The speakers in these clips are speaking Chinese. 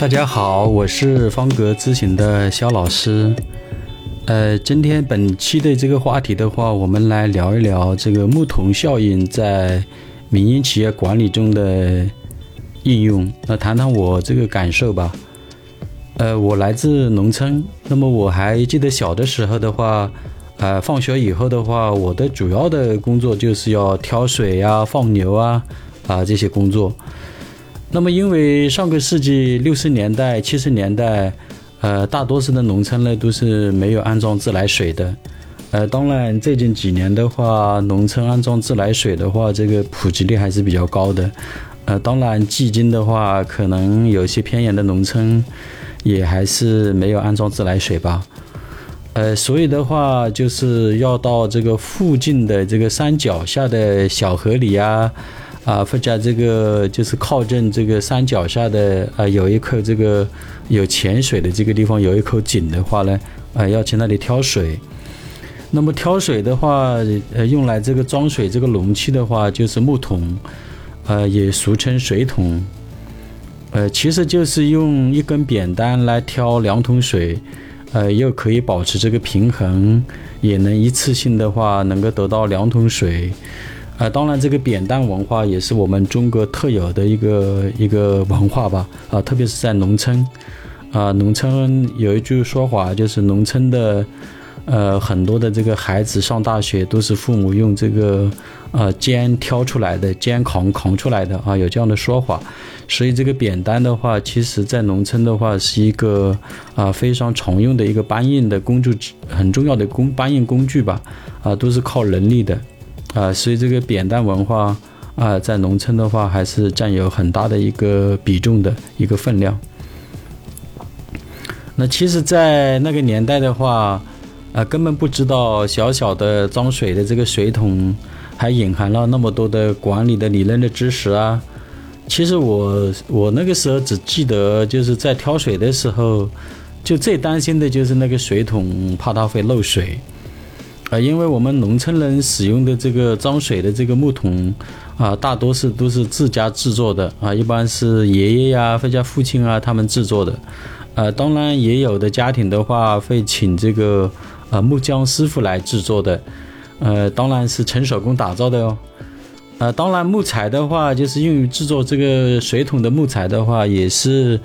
大家好，我是方格咨询的肖老师。呃，今天本期的这个话题的话，我们来聊一聊这个木桶效应在民营企业管理中的应用。那谈谈我这个感受吧。呃，我来自农村，那么我还记得小的时候的话，呃，放学以后的话，我的主要的工作就是要挑水呀、放牛啊啊这些工作。那么，因为上个世纪六十年代、七十年代，呃，大多数的农村呢都是没有安装自来水的。呃，当然最近几年的话，农村安装自来水的话，这个普及率还是比较高的。呃，当然迄今的话，可能有些偏远的农村也还是没有安装自来水吧。呃，所以的话，就是要到这个附近的这个山脚下的小河里呀。啊，或者这个就是靠近这个山脚下的啊，有一口这个有潜水的这个地方，有一口井的话呢，啊，要去那里挑水。那么挑水的话，呃，用来这个装水这个容器的话，就是木桶，呃，也俗称水桶。呃，其实就是用一根扁担来挑两桶水，呃，又可以保持这个平衡，也能一次性的话能够得到两桶水。啊，当然，这个扁担文化也是我们中国特有的一个一个文化吧。啊，特别是在农村，啊，农村有一句说法，就是农村的，呃，很多的这个孩子上大学都是父母用这个，呃，肩挑出来的，肩扛扛出来的啊，有这样的说法。所以这个扁担的话，其实在农村的话是一个啊非常常用的一个搬运的工具，很重要的工搬运工具吧。啊，都是靠人力的。啊，所以这个扁担文化啊，在农村的话，还是占有很大的一个比重的一个分量。那其实，在那个年代的话，啊，根本不知道小小的装水的这个水桶，还隐含了那么多的管理的理论的知识啊。其实我我那个时候只记得，就是在挑水的时候，就最担心的就是那个水桶，怕它会漏水。啊，因为我们农村人使用的这个装水的这个木桶，啊，大多是都是自家制作的啊，一般是爷爷呀或者父亲啊他们制作的，呃，当然也有的家庭的话会请这个呃木匠师傅来制作的，呃，当然是纯手工打造的哦，呃，当然木材的话，就是用于制作这个水桶的木材的话，也是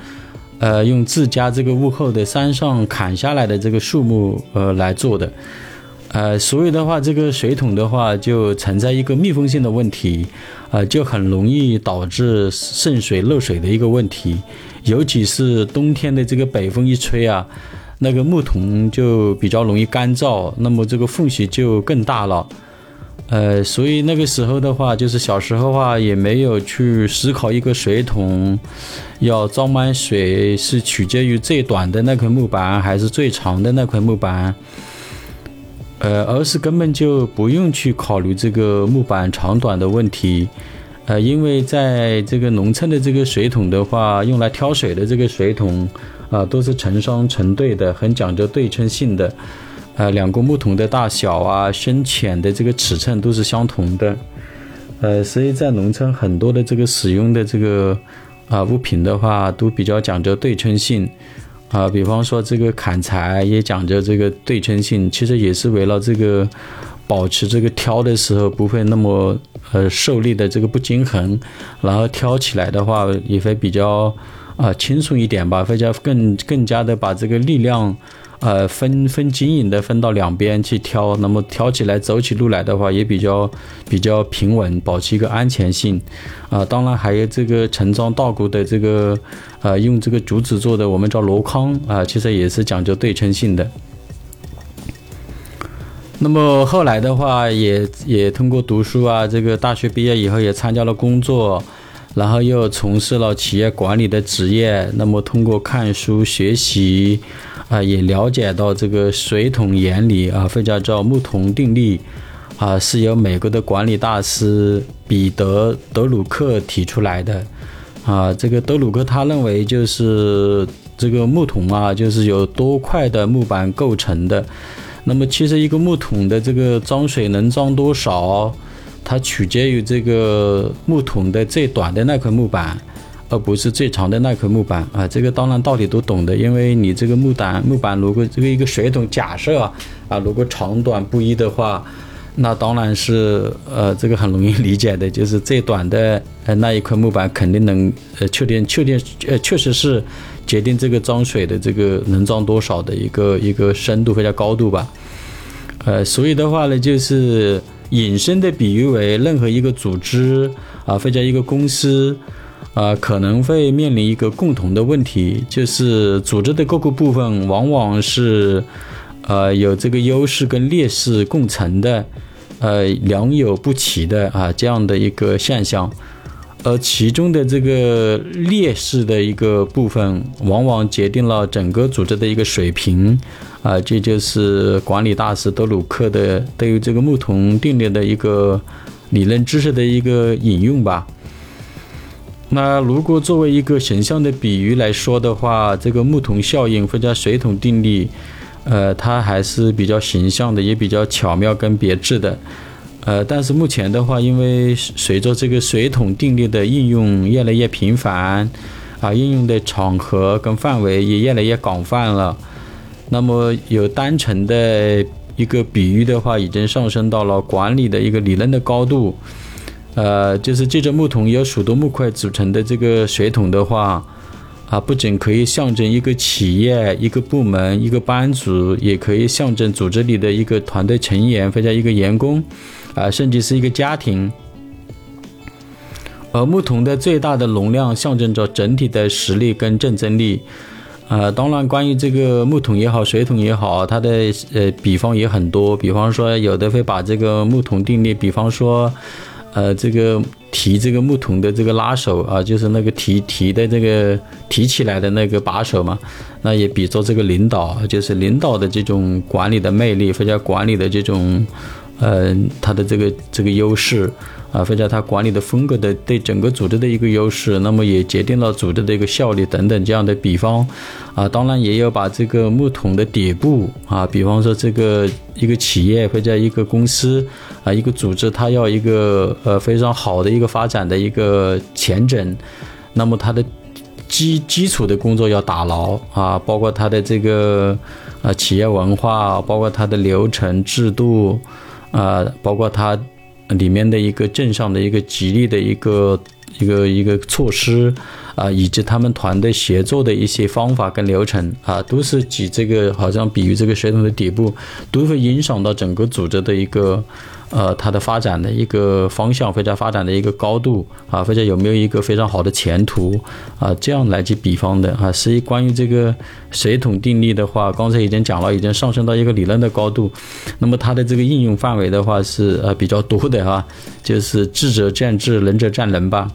呃用自家这个屋后的山上砍下来的这个树木呃来做的。呃，所以的话，这个水桶的话就存在一个密封性的问题，呃，就很容易导致渗水漏水的一个问题，尤其是冬天的这个北风一吹啊，那个木桶就比较容易干燥，那么这个缝隙就更大了。呃，所以那个时候的话，就是小时候的话也没有去思考一个水桶要装满水是取决于最短的那块木板还是最长的那块木板。呃，而是根本就不用去考虑这个木板长短的问题，呃，因为在这个农村的这个水桶的话，用来挑水的这个水桶啊，都是成双成对的，很讲究对称性的，呃，两个木桶的大小啊、深浅的这个尺寸都是相同的，呃，所以在农村很多的这个使用的这个啊物品的话，都比较讲究对称性。啊，比方说这个砍柴也讲究这个对称性，其实也是为了这个保持这个挑的时候不会那么呃受力的这个不均衡，然后挑起来的话也会比较啊轻松一点吧，会加更更加的把这个力量。呃，分分经营的分到两边去挑，那么挑起来走起路来的话也比较比较平稳，保持一个安全性。啊，当然还有这个盛装稻谷的这个，呃，用这个竹子做的，我们叫箩筐啊，其实也是讲究对称性的。那么后来的话，也也通过读书啊，这个大学毕业以后也参加了工作，然后又从事了企业管理的职业。那么通过看书学习。啊，也了解到这个水桶原理啊，或者叫木桶定律啊，是由美国的管理大师彼得·德鲁克提出来的啊。这个德鲁克他认为就是这个木桶啊，就是由多块的木板构成的。那么其实一个木桶的这个装水能装多少，它取决于这个木桶的最短的那块木板而不是最长的那块木板啊。这个当然道理都懂的，因为你这个木板木板如果这个一个水桶假设啊啊，如果长短不一的话，那当然是呃这个很容易理解的，就是最短的呃那一块木板肯定能呃确定 确定呃确实是决定这个装水的这个能装多少的一个一个深度或者高度吧。呃，所以的话呢，就是引申的比喻为任何一个组织啊，或者一个公司啊，可能会面临一个共同的问题，就是组织的各个部分往往是呃有这个优势跟劣势共存的，呃良莠不齐的啊这样的一个现象。而其中的这个劣势的一个部分，往往决定了整个组织的一个水平，啊，这就是管理大师德鲁克的对于这个木桶定律的一个理论知识的一个引用吧。那如果作为一个形象的比喻来说的话，这个木桶效应或者水桶定律，呃，它还是比较形象的，也比较巧妙跟别致的。呃，但是目前的话，因为随着这个水桶定律的应用越来越频繁，啊，应用的场合跟范围也越来越广泛了，那么有单纯的一个比喻的话，已经上升到了管理的一个理论的高度。呃，就是这个木桶由许多木块组成的这个水桶的话，啊，不仅可以象征一个企业、一个部门、一个班组，也可以象征组织里的一个团队成员或者一个员工。啊，甚至是一个家庭，而木桶的最大的容量象征着整体的实力跟竞争力。呃，当然，关于这个木桶也好，水桶也好，它的呃比方也很多。比方说，有的会把这个木桶定律，比方说，呃，这个提这个木桶的这个拉手啊，就是那个提提的这个提起来的那个把手嘛，那也比作这个领导，就是领导的这种管理的魅力，或者管理的这种。呃，他的这个这个优势啊，或者他管理的风格的对整个组织的一个优势，那么也决定了组织的一个效率等等这样的比方啊，当然也有把这个木桶的底部啊，比方说这个一个企业或者一个公司啊，一个组织，它要一个呃非常好的一个发展的一个前景，那么它的基基础的工作要打牢啊，包括它的这个啊企业文化，包括它的流程制度。啊，包括它里面的一个镇上的一个激励的一个一个一个措施啊，以及他们团队协作的一些方法跟流程啊，都是举这个好像比喻这个水桶的底部，都会影响到整个组织的一个。呃，它的发展的一个方向，或者发展的一个高度啊，或者有没有一个非常好的前途啊，这样来去比方的啊。实际关于这个水桶定律的话，刚才已经讲了，已经上升到一个理论的高度。那么它的这个应用范围的话是呃比较多的啊，就是智者见智，仁者见能吧。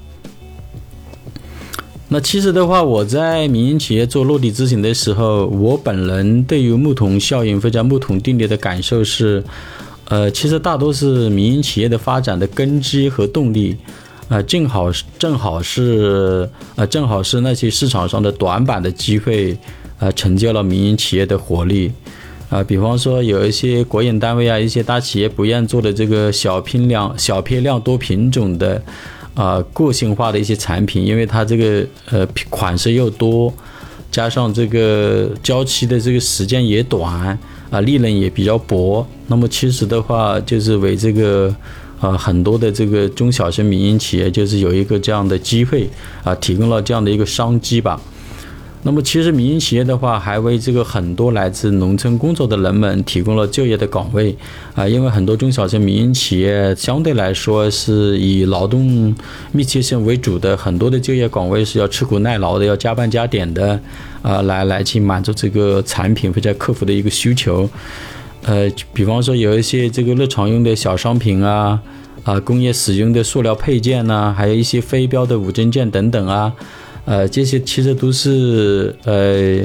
那其实的话，我在民营企业做落地咨询的时候，我本人对于木桶效应或者木桶定律的感受是。呃，其实大多是民营企业的发展的根基和动力，啊，正好正好是呃，正好是那些市场上的短板的机会，啊，成就了民营企业的活力，啊，比方说有一些国营单位啊，一些大企业不愿做的这个小批量、小批量多品种的，啊，个性化的一些产品，因为它这个呃款式又多，加上这个交期的这个时间也短。啊，利润也比较薄。那么其实的话，就是为这个，啊，很多的这个中小型民营企业，就是有一个这样的机会啊，提供了这样的一个商机吧。那么其实民营企业的话，还为这个很多来自农村工作的人们提供了就业的岗位啊，因为很多中小型民营企业相对来说是以劳动密切性为主的，很多的就业岗位是要吃苦耐劳的，要加班加点的。啊，来来去满足这个产品或者客户的一个需求，呃，比方说有一些这个日常用的小商品啊，啊，工业使用的塑料配件呐，还有一些非标的五金件等等啊，呃，这些其实都是呃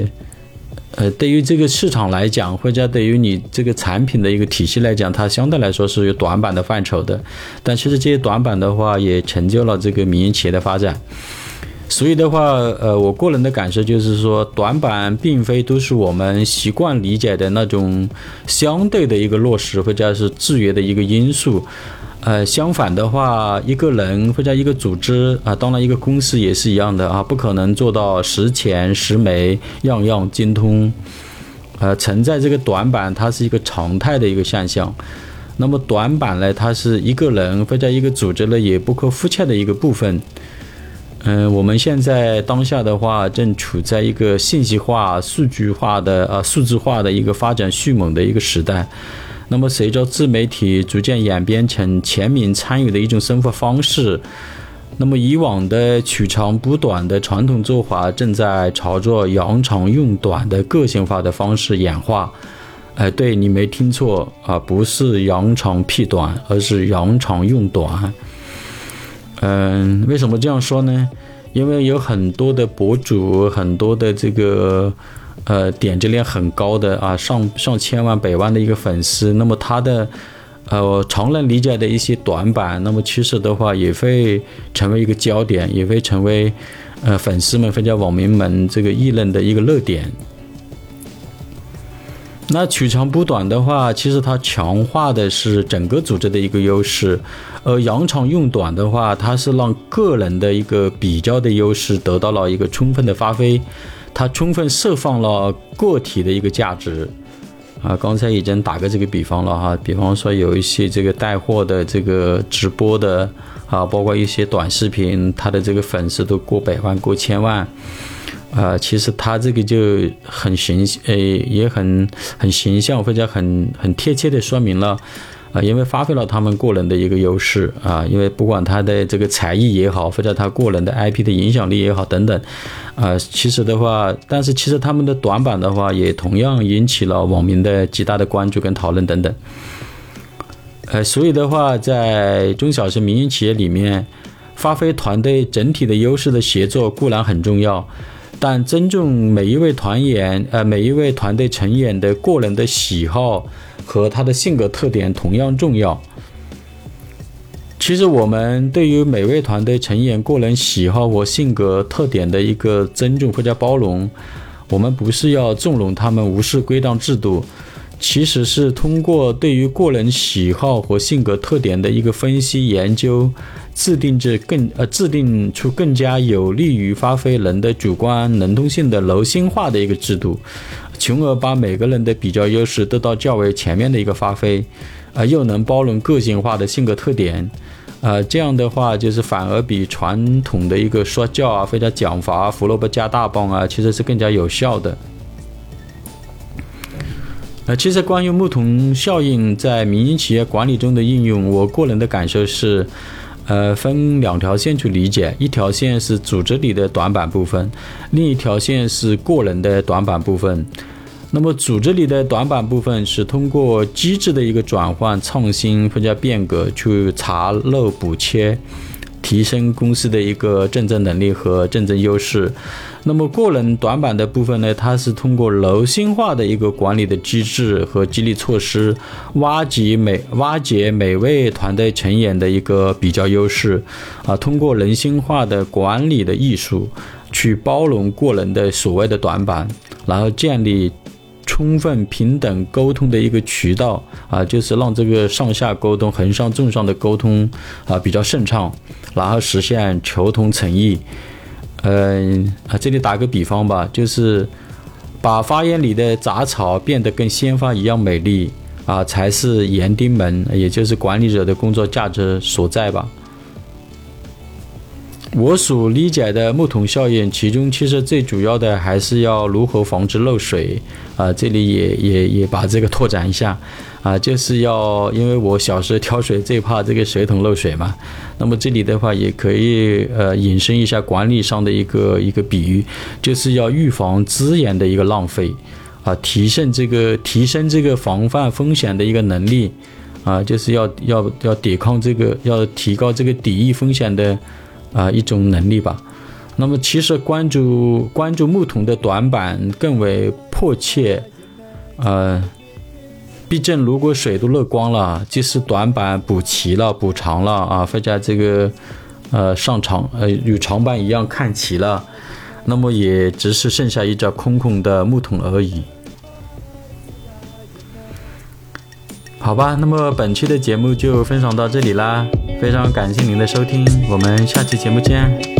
呃，对于这个市场来讲，或者对于你这个产品的一个体系来讲，它相对来说是有短板的范畴的。但其实这些短板的话，也成就了这个民营企业的发展。所以的话，呃，我个人的感受就是说，短板并非都是我们习惯理解的那种相对的一个落实或者是制约的一个因素。呃，相反的话，一个人或者一个组织啊，当然一个公司也是一样的啊，不可能做到十全十美，样样精通。呃，存在这个短板，它是一个常态的一个现象。那么短板呢，它是一个人或者一个组织呢也不可或缺的一个部分。嗯，我们现在当下的话，正处在一个信息化、数据化的呃数字化的一个发展迅猛的一个时代。那么，随着自媒体逐渐演变成全民参与的一种生活方式，那么以往的取长补短的传统做法正在朝着扬长用短的个性化的方式演化。哎，对你没听错啊，不是扬长避短，而是扬长用短。嗯，为什么这样说呢？因为有很多的博主，很多的这个。呃，点击量很高的啊，上上千万、百万的一个粉丝，那么他的呃常人理解的一些短板，那么其实的话也会成为一个焦点，也会成为呃粉丝们或者网民们这个议论的一个热点。那取长补短的话，其实它强化的是整个组织的一个优势，而扬长用短的话，它是让个人的一个比较的优势得到了一个充分的发挥。它充分释放了个体的一个价值，啊，刚才已经打个这个比方了哈，比方说有一些这个带货的这个直播的啊，包括一些短视频，他的这个粉丝都过百万、过千万，啊，其实他这个就很形，呃，也很很形象或者很很贴切的说明了。啊，因为发挥了他们个人的一个优势啊，因为不管他的这个才艺也好，或者他个人的 IP 的影响力也好等等，啊，其实的话，但是其实他们的短板的话，也同样引起了网民的极大的关注跟讨论等等。呃，所以的话，在中小型民营企业里面，发挥团队整体的优势的协作固然很重要，但尊重每一位团员，呃，每一位团队成员的个人的喜好。和他的性格特点同样重要。其实，我们对于每位团队成员个人喜好和性格特点的一个尊重或者包容，我们不是要纵容他们无视规章制度，其实是通过对于个人喜好和性格特点的一个分析研究，制定制更呃制定出更加有利于发挥人的主观能动性的柔性化的一个制度。从而把每个人的比较优势得到较为全面的一个发挥，啊，又能包容个性化的性格特点，啊，这样的话就是反而比传统的一个说教啊，或者奖罚、胡萝卜加大棒啊，其实是更加有效的。呃，其实关于牧童效应在民营企业管理中的应用，我个人的感受是。呃，分两条线去理解，一条线是组织里的短板部分，另一条线是个人的短板部分。那么，组织里的短板部分是通过机制的一个转换、创新或者变革去查漏补缺。提升公司的一个竞争能力和竞争优势。那么个人短板的部分呢？它是通过柔性化的一个管理的机制和激励措施，挖掘每挖掘每位团队成员的一个比较优势，啊，通过人性化的管理的艺术，去包容个人的所谓的短板，然后建立。充分平等沟通的一个渠道啊，就是让这个上下沟通、横上纵上的沟通啊比较顺畅，然后实现求同存异。嗯啊，这里打个比方吧，就是把花园里的杂草变得跟鲜花一样美丽啊，才是园丁们，也就是管理者的工作价值所在吧。我所理解的木桶效应，其中其实最主要的还是要如何防止漏水啊。这里也也也把这个拓展一下啊，就是要因为我小时候挑水最怕这个水桶漏水嘛。那么这里的话也可以呃引申一下管理上的一个一个比喻，就是要预防资源的一个浪费啊，提升这个提升这个防范风险的一个能力啊，就是要要要抵抗这个要提高这个抵御风险的。啊一种能力吧。那么其实关注关注牧童的短板更为迫切，呃，毕竟如果水都漏光了，即使短板补齐了、补长了啊，或者这个呃上长呃与长板一样看齐了，那么也只是剩下一只空空的牧童而已。好吧，那么本期的节目就分享到这里啦。非常感谢您的收听我们下期节目见。